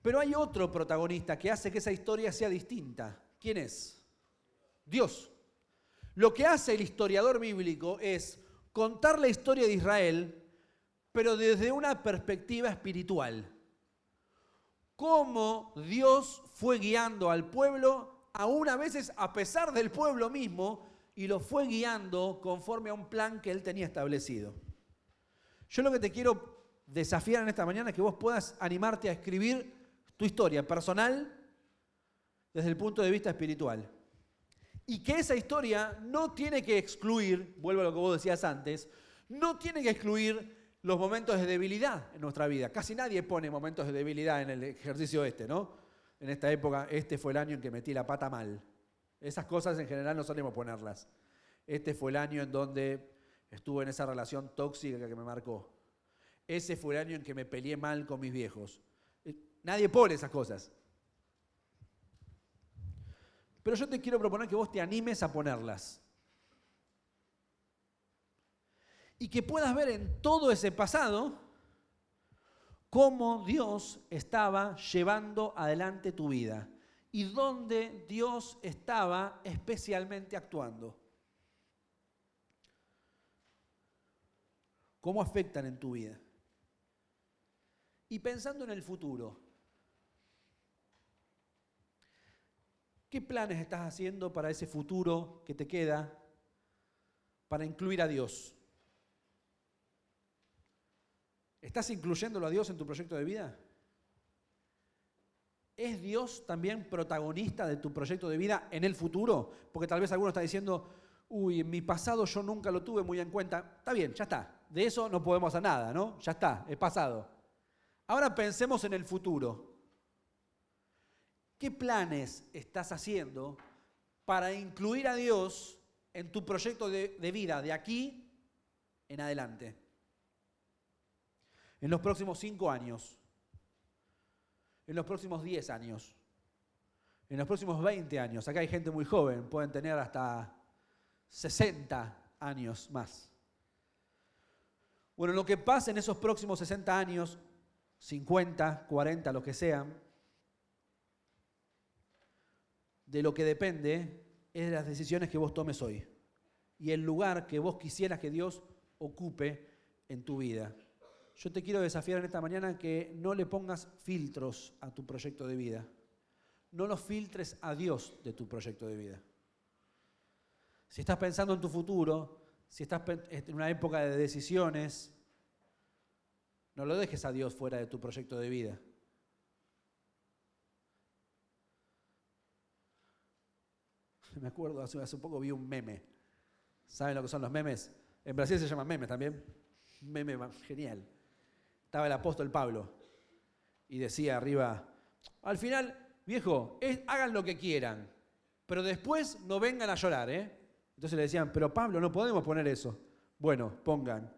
pero hay otro protagonista que hace que esa historia sea distinta. ¿Quién es? Dios. Lo que hace el historiador bíblico es contar la historia de Israel, pero desde una perspectiva espiritual. Cómo Dios fue guiando al pueblo, aún a veces a pesar del pueblo mismo, y lo fue guiando conforme a un plan que él tenía establecido. Yo lo que te quiero desafiar en esta mañana es que vos puedas animarte a escribir tu historia personal desde el punto de vista espiritual. Y que esa historia no tiene que excluir, vuelvo a lo que vos decías antes, no tiene que excluir los momentos de debilidad en nuestra vida. Casi nadie pone momentos de debilidad en el ejercicio este, ¿no? En esta época, este fue el año en que metí la pata mal. Esas cosas en general no solemos ponerlas. Este fue el año en donde estuve en esa relación tóxica que me marcó. Ese fue el año en que me peleé mal con mis viejos. Eh, nadie pone esas cosas. Pero yo te quiero proponer que vos te animes a ponerlas. Y que puedas ver en todo ese pasado cómo Dios estaba llevando adelante tu vida y dónde Dios estaba especialmente actuando. ¿Cómo afectan en tu vida? Y pensando en el futuro, ¿qué planes estás haciendo para ese futuro que te queda para incluir a Dios? ¿Estás incluyéndolo a Dios en tu proyecto de vida? ¿Es Dios también protagonista de tu proyecto de vida en el futuro? Porque tal vez alguno está diciendo, uy, en mi pasado yo nunca lo tuve muy en cuenta. Está bien, ya está. De eso no podemos hacer nada, ¿no? Ya está, es pasado. Ahora pensemos en el futuro. ¿Qué planes estás haciendo para incluir a Dios en tu proyecto de, de vida de aquí en adelante? En los próximos cinco años en los próximos 10 años, en los próximos 20 años. Acá hay gente muy joven, pueden tener hasta 60 años más. Bueno, lo que pasa en esos próximos 60 años, 50, 40, lo que sean, de lo que depende es de las decisiones que vos tomes hoy y el lugar que vos quisieras que Dios ocupe en tu vida. Yo te quiero desafiar en esta mañana que no le pongas filtros a tu proyecto de vida. No los filtres a Dios de tu proyecto de vida. Si estás pensando en tu futuro, si estás en una época de decisiones, no lo dejes a Dios fuera de tu proyecto de vida. Me acuerdo, hace, hace poco vi un meme. ¿Saben lo que son los memes? En Brasil se llaman memes también. meme genial estaba el apóstol Pablo y decía arriba, al final, viejo, hagan lo que quieran, pero después no vengan a llorar, ¿eh? Entonces le decían, pero Pablo, no podemos poner eso. Bueno, pongan,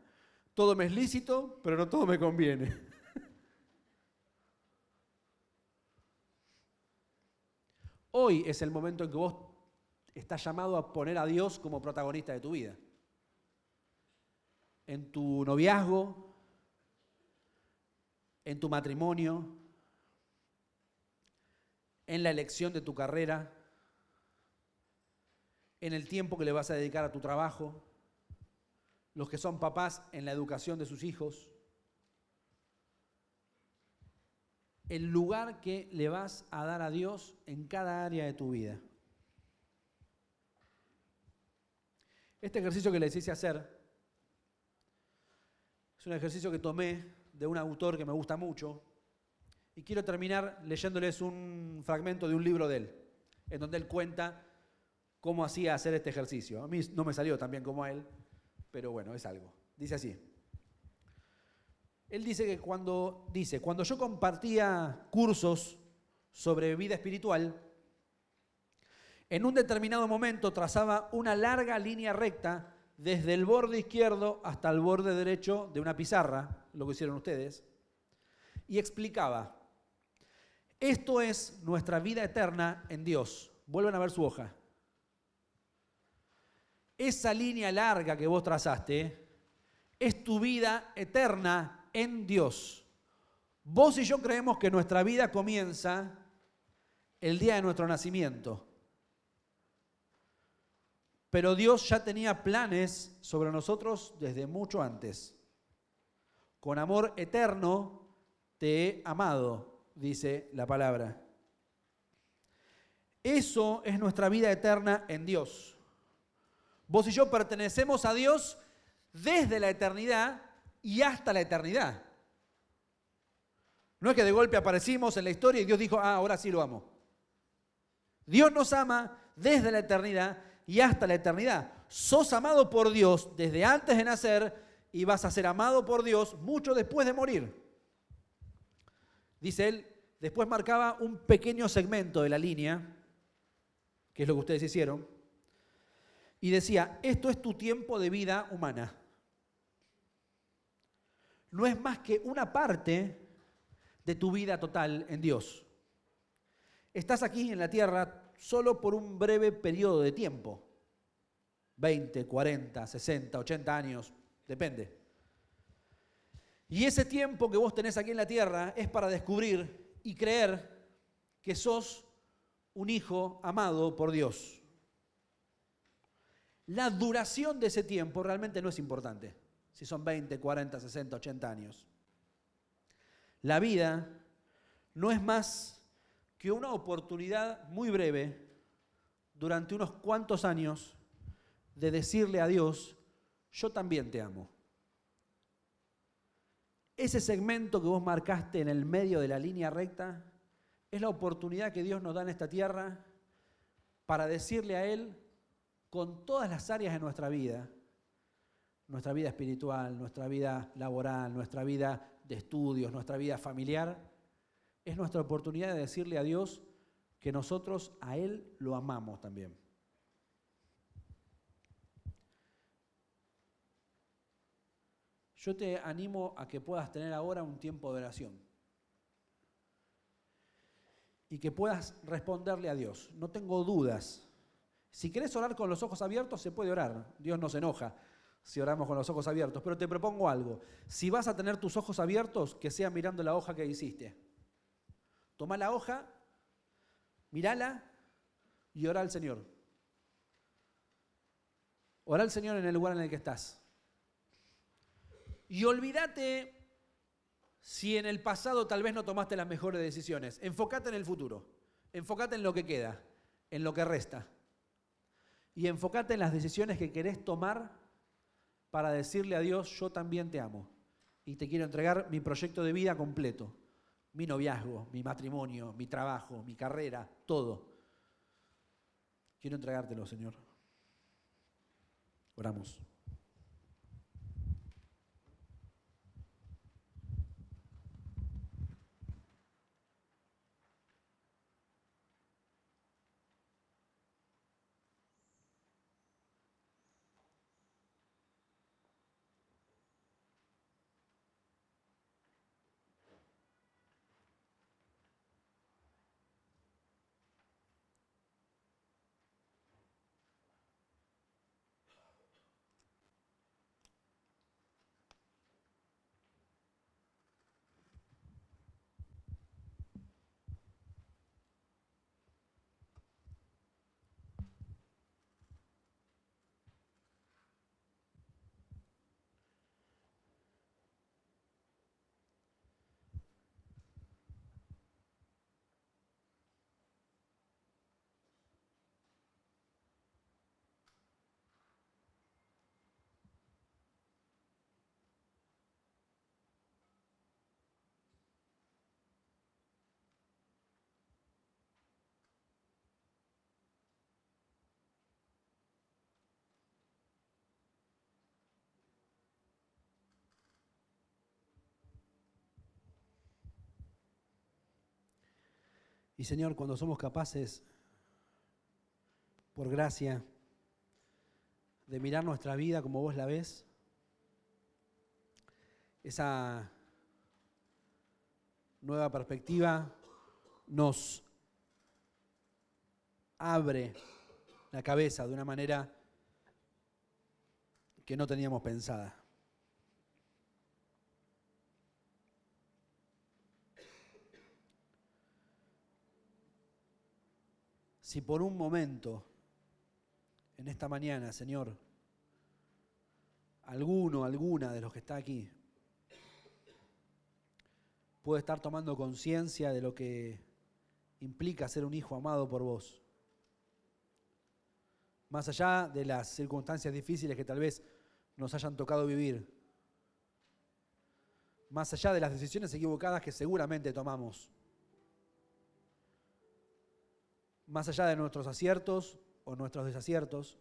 todo me es lícito, pero no todo me conviene. Hoy es el momento en que vos estás llamado a poner a Dios como protagonista de tu vida. En tu noviazgo, en tu matrimonio, en la elección de tu carrera, en el tiempo que le vas a dedicar a tu trabajo, los que son papás en la educación de sus hijos. el lugar que le vas a dar a Dios en cada área de tu vida. Este ejercicio que les hice hacer es un ejercicio que tomé de un autor que me gusta mucho y quiero terminar leyéndoles un fragmento de un libro de él, en donde él cuenta cómo hacía hacer este ejercicio. A mí no me salió tan bien como a él, pero bueno, es algo. Dice así. Él dice que cuando dice, cuando yo compartía cursos sobre vida espiritual, en un determinado momento trazaba una larga línea recta desde el borde izquierdo hasta el borde derecho de una pizarra, lo que hicieron ustedes, y explicaba, esto es nuestra vida eterna en Dios. Vuelven a ver su hoja. Esa línea larga que vos trazaste es tu vida eterna en Dios. Vos y yo creemos que nuestra vida comienza el día de nuestro nacimiento. Pero Dios ya tenía planes sobre nosotros desde mucho antes. Con amor eterno te he amado, dice la palabra. Eso es nuestra vida eterna en Dios. Vos y yo pertenecemos a Dios desde la eternidad y hasta la eternidad. No es que de golpe aparecimos en la historia y Dios dijo, ah, ahora sí lo amo. Dios nos ama desde la eternidad y hasta la eternidad. Sos amado por Dios desde antes de nacer y vas a ser amado por Dios mucho después de morir. Dice él, después marcaba un pequeño segmento de la línea, que es lo que ustedes hicieron, y decía, esto es tu tiempo de vida humana. No es más que una parte de tu vida total en Dios. Estás aquí en la tierra solo por un breve periodo de tiempo. 20, 40, 60, 80 años, depende. Y ese tiempo que vos tenés aquí en la tierra es para descubrir y creer que sos un hijo amado por Dios. La duración de ese tiempo realmente no es importante, si son 20, 40, 60, 80 años. La vida no es más una oportunidad muy breve durante unos cuantos años de decirle a Dios, yo también te amo. Ese segmento que vos marcaste en el medio de la línea recta es la oportunidad que Dios nos da en esta tierra para decirle a Él con todas las áreas de nuestra vida, nuestra vida espiritual, nuestra vida laboral, nuestra vida de estudios, nuestra vida familiar, es nuestra oportunidad de decirle a Dios que nosotros a Él lo amamos también. Yo te animo a que puedas tener ahora un tiempo de oración y que puedas responderle a Dios. No tengo dudas. Si querés orar con los ojos abiertos, se puede orar. Dios no se enoja si oramos con los ojos abiertos. Pero te propongo algo. Si vas a tener tus ojos abiertos, que sea mirando la hoja que hiciste. Toma la hoja, mírala y ora al Señor. Ora al Señor en el lugar en el que estás. Y olvídate si en el pasado tal vez no tomaste las mejores decisiones. Enfócate en el futuro. Enfócate en lo que queda, en lo que resta. Y enfócate en las decisiones que querés tomar para decirle a Dios, yo también te amo. Y te quiero entregar mi proyecto de vida completo. Mi noviazgo, mi matrimonio, mi trabajo, mi carrera, todo. Quiero entregártelo, Señor. Oramos. Y Señor, cuando somos capaces, por gracia, de mirar nuestra vida como vos la ves, esa nueva perspectiva nos abre la cabeza de una manera que no teníamos pensada. Si por un momento, en esta mañana, Señor, alguno, alguna de los que está aquí, puede estar tomando conciencia de lo que implica ser un hijo amado por vos. Más allá de las circunstancias difíciles que tal vez nos hayan tocado vivir. Más allá de las decisiones equivocadas que seguramente tomamos. Más allá de nuestros aciertos o nuestros desaciertos.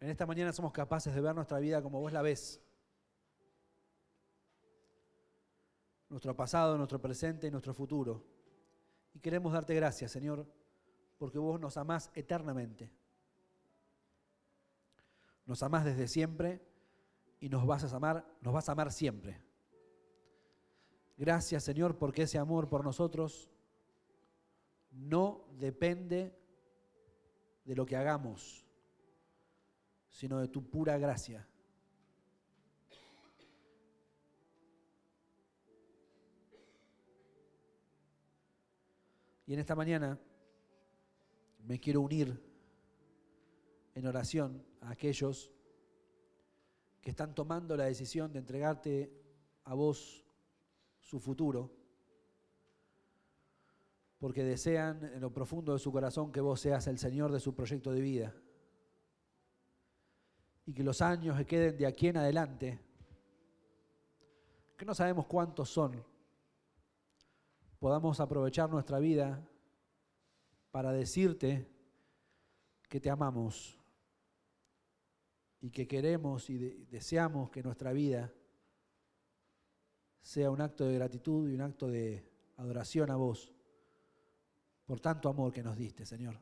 En esta mañana somos capaces de ver nuestra vida como vos la ves. Nuestro pasado, nuestro presente y nuestro futuro. Y queremos darte gracias, Señor, porque vos nos amás eternamente. Nos amás desde siempre y nos vas a amar, nos vas a amar siempre. Gracias, Señor, porque ese amor por nosotros no depende de lo que hagamos, sino de tu pura gracia. Y en esta mañana me quiero unir en oración a aquellos que están tomando la decisión de entregarte a vos su futuro, porque desean en lo profundo de su corazón que vos seas el Señor de su proyecto de vida. Y que los años que queden de aquí en adelante, que no sabemos cuántos son, podamos aprovechar nuestra vida para decirte que te amamos y que queremos y de- deseamos que nuestra vida sea un acto de gratitud y un acto de adoración a vos por tanto amor que nos diste, Señor.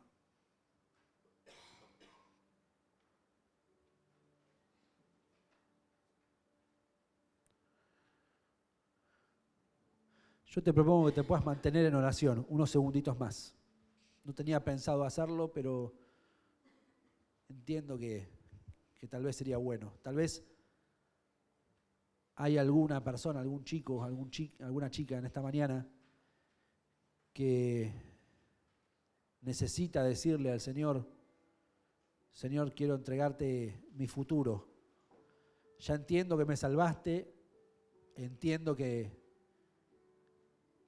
Yo te propongo que te puedas mantener en oración unos segunditos más. No tenía pensado hacerlo, pero entiendo que, que tal vez sería bueno. Tal vez hay alguna persona, algún chico, algún alguna chica en esta mañana que necesita decirle al Señor, Señor, quiero entregarte mi futuro. Ya entiendo que me salvaste, entiendo que,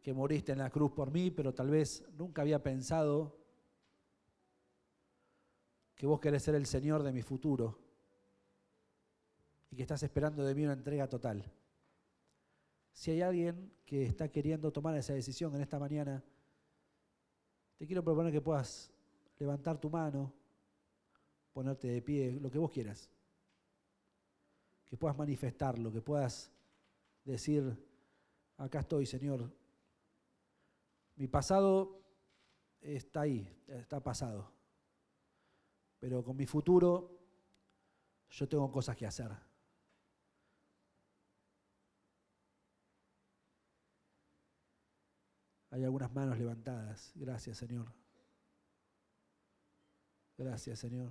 que moriste en la cruz por mí, pero tal vez nunca había pensado que vos querés ser el Señor de mi futuro y que estás esperando de mí una entrega total. Si hay alguien que está queriendo tomar esa decisión en esta mañana, te quiero proponer que puedas levantar tu mano, ponerte de pie, lo que vos quieras. Que puedas manifestarlo, que puedas decir, acá estoy, Señor. Mi pasado está ahí, está pasado. Pero con mi futuro yo tengo cosas que hacer. Hay algunas manos levantadas. Gracias, Señor. Gracias, Señor.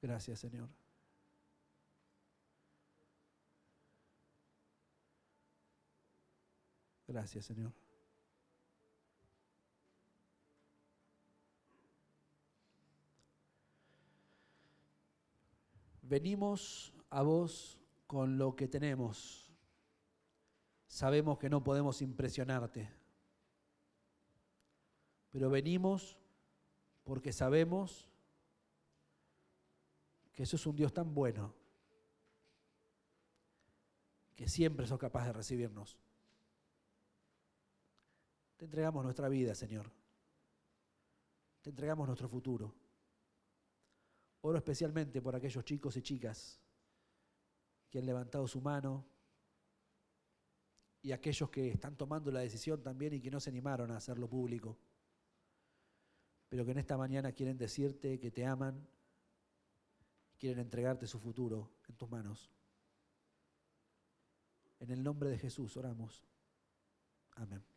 Gracias, Señor. Gracias, Señor. Venimos a vos con lo que tenemos. Sabemos que no podemos impresionarte, pero venimos porque sabemos que sos un Dios tan bueno que siempre sos capaz de recibirnos. Te entregamos nuestra vida, Señor. Te entregamos nuestro futuro. Oro especialmente por aquellos chicos y chicas que han levantado su mano, y aquellos que están tomando la decisión también y que no se animaron a hacerlo público, pero que en esta mañana quieren decirte que te aman, quieren entregarte su futuro en tus manos. En el nombre de Jesús oramos. Amén.